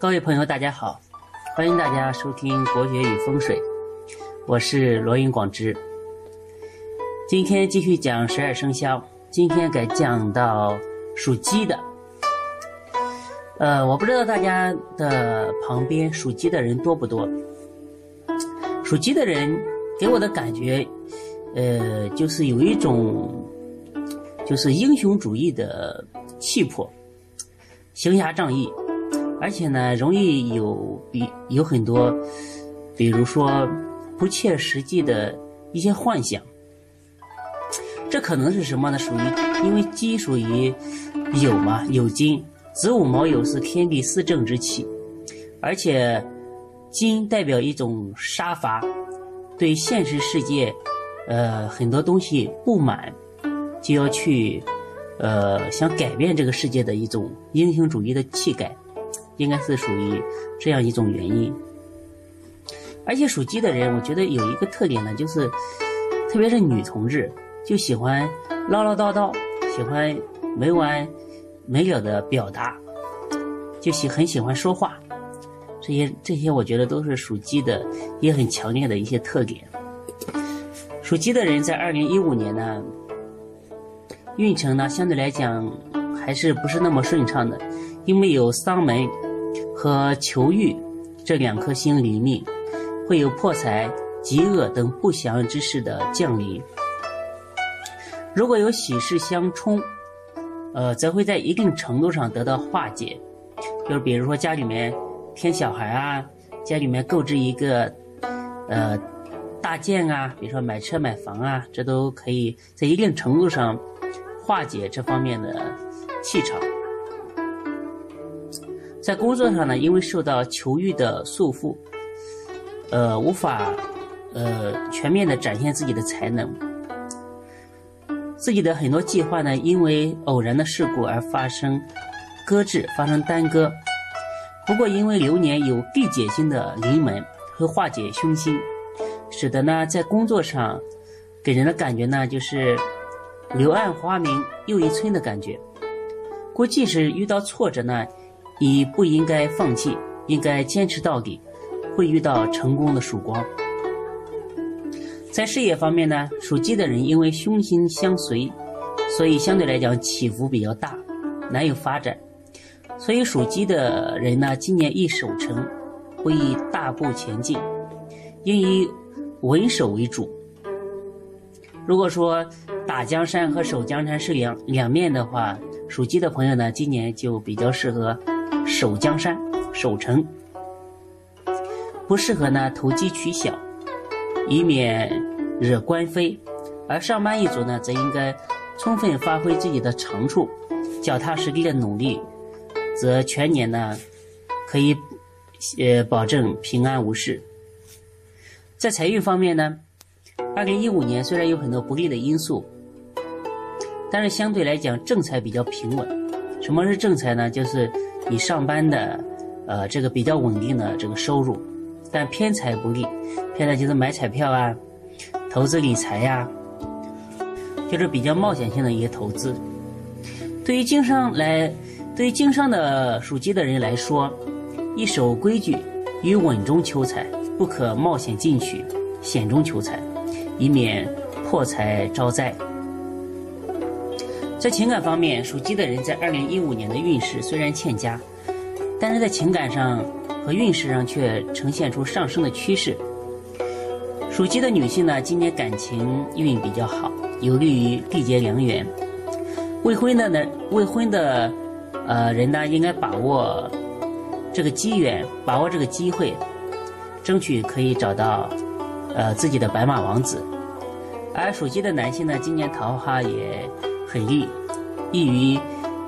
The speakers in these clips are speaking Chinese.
各位朋友，大家好，欢迎大家收听《国学与风水》，我是罗云广之。今天继续讲十二生肖，今天该讲到属鸡的。呃，我不知道大家的旁边属鸡的人多不多。属鸡的人给我的感觉，呃，就是有一种就是英雄主义的气魄，行侠仗义。而且呢，容易有比有很多，比如说不切实际的一些幻想。这可能是什么呢？属于因为鸡属于酉嘛，酉金，子午卯酉是天地四正之气，而且金代表一种杀伐，对现实世界，呃，很多东西不满，就要去，呃，想改变这个世界的一种英雄主义的气概。应该是属于这样一种原因，而且属鸡的人，我觉得有一个特点呢，就是特别是女同志就喜欢唠唠叨叨，喜欢没完没了的表达，就喜很喜欢说话，这些这些我觉得都是属鸡的也很强烈的一些特点。属鸡的人在二零一五年呢，运程呢相对来讲还是不是那么顺畅的，因为有丧门。和求欲这两颗星临命，会有破财、饥饿等不祥之事的降临。如果有喜事相冲，呃，则会在一定程度上得到化解。就是比如说家里面添小孩啊，家里面购置一个呃大件啊，比如说买车买房啊，这都可以在一定程度上化解这方面的气场。在工作上呢，因为受到求欲的束缚，呃，无法呃全面的展现自己的才能，自己的很多计划呢，因为偶然的事故而发生搁置，发生耽搁。不过，因为流年有地解星的临门，会化解凶星，使得呢，在工作上给人的感觉呢，就是柳暗花明又一村的感觉。故即使遇到挫折呢。你不应该放弃，应该坚持到底，会遇到成功的曙光。在事业方面呢，属鸡的人因为凶星相随，所以相对来讲起伏比较大，难有发展。所以属鸡的人呢，今年易守成，不宜大步前进，应以稳守为主。如果说打江山和守江山是两两面的话，属鸡的朋友呢，今年就比较适合。守江山，守城，不适合呢投机取巧，以免惹官非；而上班一族呢，则应该充分发挥自己的长处，脚踏实地的努力，则全年呢可以呃保证平安无事。在财运方面呢，二零一五年虽然有很多不利的因素，但是相对来讲正财比较平稳。什么是正财呢？就是。你上班的，呃，这个比较稳定的这个收入，但偏财不利，偏财就是买彩票啊，投资理财呀，就是比较冒险性的一些投资。对于经商来，对于经商的属鸡的人来说，一守规矩，于稳中求财，不可冒险进取，险中求财，以免破财招灾。在情感方面，属鸡的人在二零一五年的运势虽然欠佳，但是在情感上和运势上却呈现出上升的趋势。属鸡的女性呢，今年感情运比较好，有利于缔结良缘。未婚的呢，未婚的呃人呢，应该把握这个机缘，把握这个机会，争取可以找到呃自己的白马王子。而属鸡的男性呢，今年桃花也。很利，易于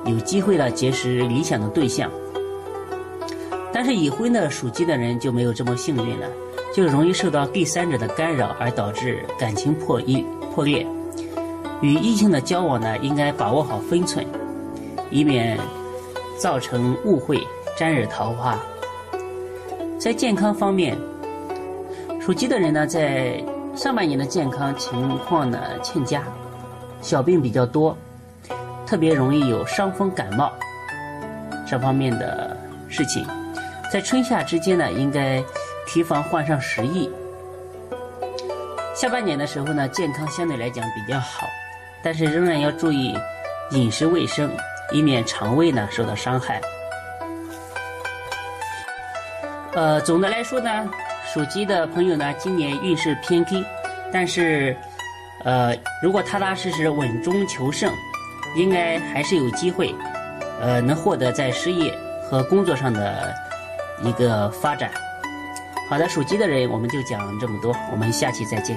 有机会了结识理想的对象。但是已婚的属鸡的人就没有这么幸运了，就容易受到第三者的干扰，而导致感情破一破裂。与异性的交往呢，应该把握好分寸，以免造成误会，沾惹桃花。在健康方面，属鸡的人呢，在上半年的健康情况呢欠佳。小病比较多，特别容易有伤风感冒这方面的事情。在春夏之间呢，应该提防患上食疫。下半年的时候呢，健康相对来讲比较好，但是仍然要注意饮食卫生，以免肠胃呢受到伤害。呃，总的来说呢，属鸡的朋友呢，今年运势偏低，但是，呃，如果踏踏实实稳中求胜，应该还是有机会，呃，能获得在事业和工作上的一个发展。好的，属鸡的人我们就讲这么多，我们下期再见。